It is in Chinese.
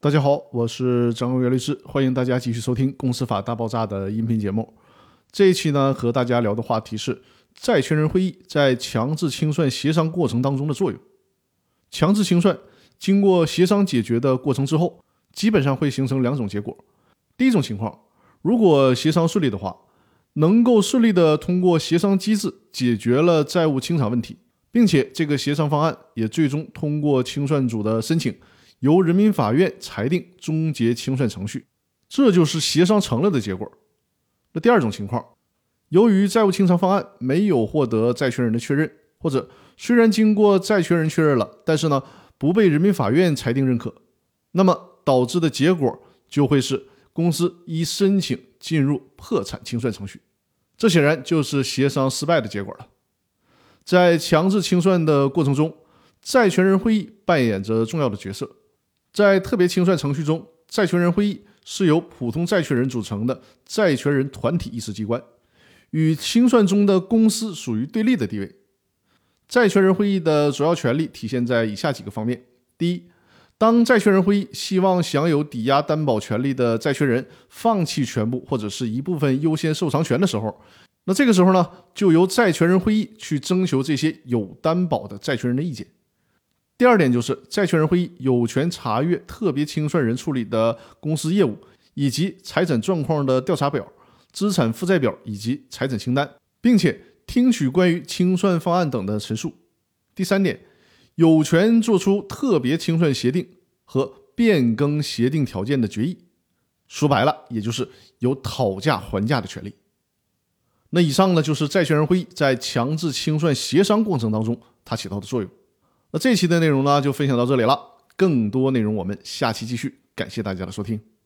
大家好，我是张文元律师，欢迎大家继续收听《公司法大爆炸》的音频节目。这一期呢，和大家聊的话题是债权人会议在强制清算协商过程当中的作用。强制清算经过协商解决的过程之后，基本上会形成两种结果。第一种情况，如果协商顺利的话，能够顺利的通过协商机制解决了债务清偿问题，并且这个协商方案也最终通过清算组的申请。由人民法院裁定终结清算程序，这就是协商成了的结果。那第二种情况，由于债务清偿方案没有获得债权人的确认，或者虽然经过债权人确认了，但是呢不被人民法院裁定认可，那么导致的结果就会是公司一申请进入破产清算程序，这显然就是协商失败的结果了。在强制清算的过程中，债权人会议扮演着重要的角色。在特别清算程序中，债权人会议是由普通债权人组成的债权人团体议事机关，与清算中的公司属于对立的地位。债权人会议的主要权利体现在以下几个方面：第一，当债权人会议希望享有抵押担保权利的债权人放弃全部或者是一部分优先受偿权的时候，那这个时候呢，就由债权人会议去征求这些有担保的债权人的意见。第二点就是，债权人会议有权查阅特别清算人处理的公司业务以及财产状况的调查表、资产负债表以及财产清单，并且听取关于清算方案等的陈述。第三点，有权作出特别清算协定和变更协定条件的决议。说白了，也就是有讨价还价的权利。那以上呢，就是债权人会议在强制清算协商过程当中它起到的作用。那这期的内容呢，就分享到这里了。更多内容我们下期继续。感谢大家的收听。